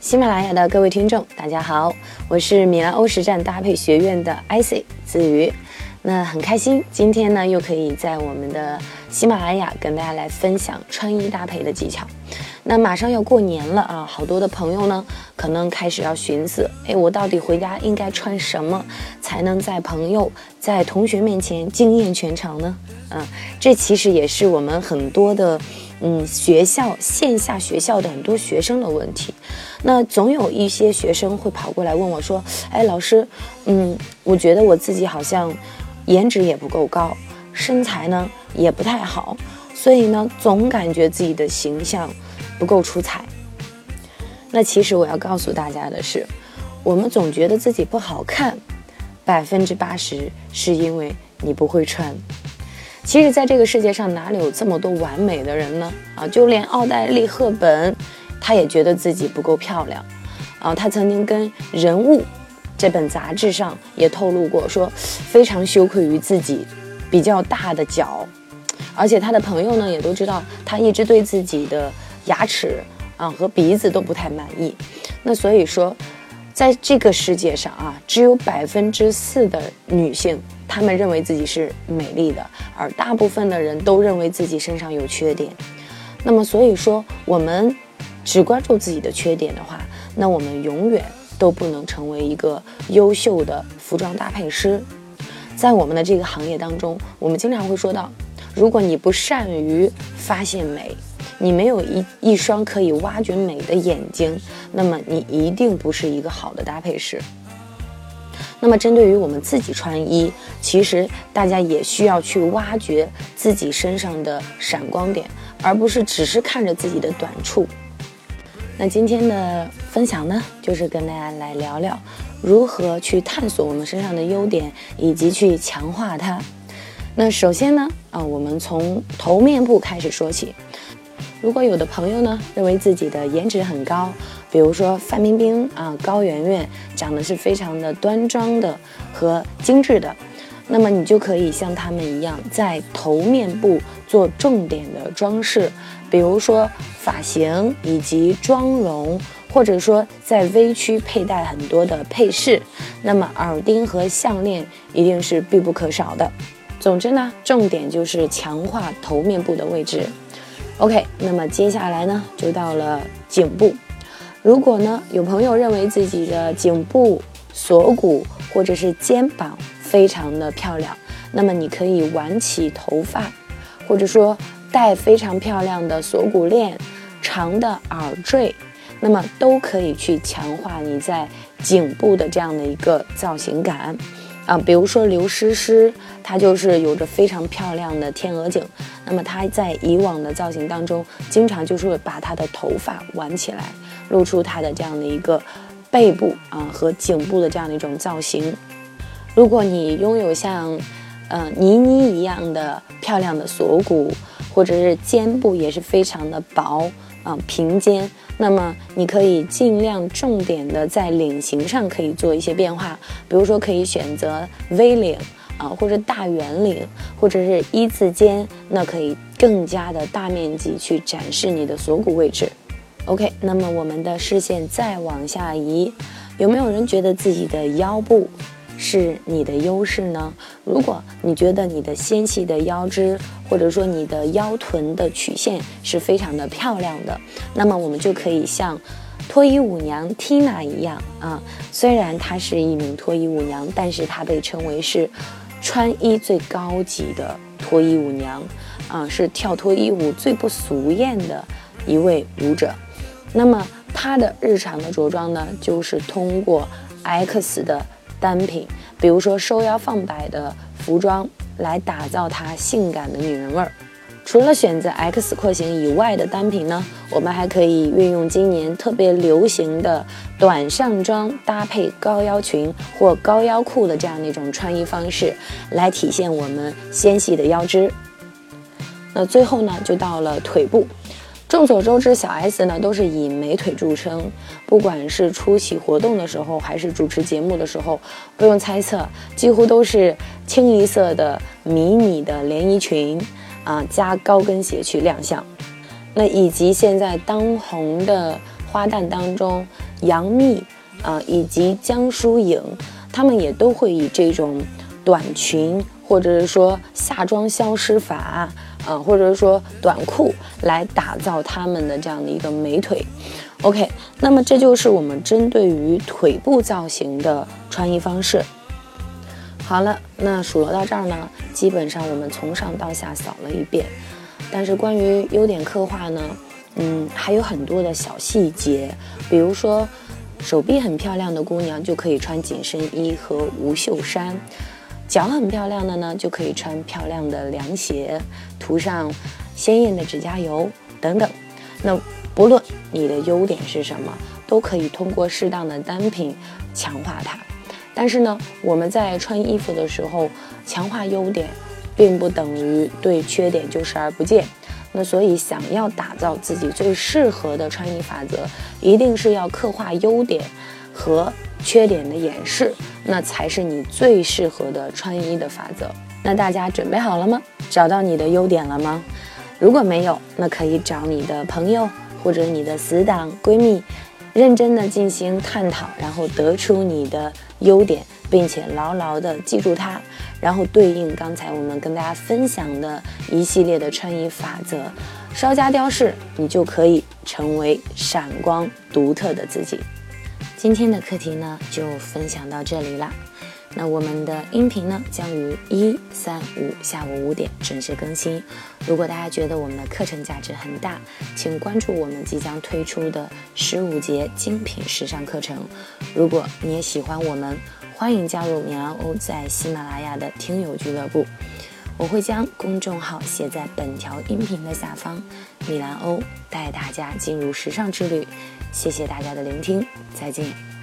喜马拉雅的各位听众，大家好，我是米兰欧实战搭配学院的 IC 子瑜。那很开心，今天呢又可以在我们的喜马拉雅跟大家来分享穿衣搭配的技巧。那马上要过年了啊，好多的朋友呢可能开始要寻思，哎，我到底回家应该穿什么才能在朋友、在同学面前惊艳全场呢？嗯，这其实也是我们很多的。嗯，学校线下学校的很多学生的问题，那总有一些学生会跑过来问我说：“哎，老师，嗯，我觉得我自己好像颜值也不够高，身材呢也不太好，所以呢总感觉自己的形象不够出彩。”那其实我要告诉大家的是，我们总觉得自己不好看，百分之八十是因为你不会穿。其实，在这个世界上，哪里有这么多完美的人呢？啊，就连奥黛丽·赫本，她也觉得自己不够漂亮。啊，她曾经跟《人物》这本杂志上也透露过，说非常羞愧于自己比较大的脚。而且，她的朋友呢，也都知道她一直对自己的牙齿啊和鼻子都不太满意。那所以说，在这个世界上啊，只有百分之四的女性。他们认为自己是美丽的，而大部分的人都认为自己身上有缺点。那么，所以说我们只关注自己的缺点的话，那我们永远都不能成为一个优秀的服装搭配师。在我们的这个行业当中，我们经常会说到，如果你不善于发现美，你没有一一双可以挖掘美的眼睛，那么你一定不是一个好的搭配师。那么，针对于我们自己穿衣，其实大家也需要去挖掘自己身上的闪光点，而不是只是看着自己的短处。那今天的分享呢，就是跟大家来聊聊如何去探索我们身上的优点，以及去强化它。那首先呢，啊，我们从头面部开始说起。如果有的朋友呢，认为自己的颜值很高，比如说范冰冰啊、高圆圆，长得是非常的端庄的和精致的，那么你就可以像他们一样，在头面部做重点的装饰，比如说发型以及妆容，或者说在微区佩戴很多的配饰，那么耳钉和项链一定是必不可少的。总之呢，重点就是强化头面部的位置。OK，那么接下来呢，就到了颈部。如果呢，有朋友认为自己的颈部、锁骨或者是肩膀非常的漂亮，那么你可以挽起头发，或者说戴非常漂亮的锁骨链、长的耳坠，那么都可以去强化你在颈部的这样的一个造型感。啊，比如说刘诗诗，她就是有着非常漂亮的天鹅颈。那么她在以往的造型当中，经常就是会把她的头发挽起来，露出它的这样的一个背部啊和颈部的这样的一种造型。如果你拥有像，呃倪妮一样的漂亮的锁骨，或者是肩部也是非常的薄啊平肩。那么你可以尽量重点的在领型上可以做一些变化，比如说可以选择 V 领啊，或者大圆领，或者是一字肩，那可以更加的大面积去展示你的锁骨位置。OK，那么我们的视线再往下移，有没有人觉得自己的腰部？是你的优势呢？如果你觉得你的纤细的腰肢，或者说你的腰臀的曲线是非常的漂亮的，那么我们就可以像脱衣舞娘 Tina 一样啊。虽然她是一名脱衣舞娘，但是她被称为是穿衣最高级的脱衣舞娘啊，是跳脱衣舞最不俗艳的一位舞者。那么她的日常的着装呢，就是通过 X 的。单品，比如说收腰放摆的服装，来打造她性感的女人味儿。除了选择 X 廓形以外的单品呢，我们还可以运用今年特别流行的短上装搭配高腰裙或高腰裤的这样的一种穿衣方式，来体现我们纤细的腰肢。那最后呢，就到了腿部。众所周知，小 S 呢都是以美腿著称，不管是出席活动的时候，还是主持节目的时候，不用猜测，几乎都是清一色的迷你的连衣裙啊，加高跟鞋去亮相。那以及现在当红的花旦当中，杨幂啊，以及江疏影，他们也都会以这种短裙，或者是说夏装消失法啊，或者说短裤来打造他们的这样的一个美腿。OK，那么这就是我们针对于腿部造型的穿衣方式。好了，那数落到这儿呢，基本上我们从上到下扫了一遍。但是关于优点刻画呢，嗯，还有很多的小细节，比如说手臂很漂亮的姑娘就可以穿紧身衣和无袖衫，脚很漂亮的呢就可以穿漂亮的凉鞋，涂上鲜艳的指甲油等等。那不论你的优点是什么，都可以通过适当的单品强化它。但是呢，我们在穿衣服的时候，强化优点，并不等于对缺点就视而不见。那所以，想要打造自己最适合的穿衣法则，一定是要刻画优点和缺点的掩饰，那才是你最适合的穿衣的法则。那大家准备好了吗？找到你的优点了吗？如果没有，那可以找你的朋友或者你的死党、闺蜜。认真的进行探讨，然后得出你的优点，并且牢牢的记住它，然后对应刚才我们跟大家分享的一系列的穿衣法则，稍加雕饰，你就可以成为闪光独特的自己。今天的课题呢，就分享到这里了。那我们的音频呢，将于一、三、五下午五点准时更新。如果大家觉得我们的课程价值很大，请关注我们即将推出的十五节精品时尚课程。如果你也喜欢我们，欢迎加入米兰欧在喜马拉雅的听友俱乐部。我会将公众号写在本条音频的下方。米兰欧带大家进入时尚之旅。谢谢大家的聆听，再见。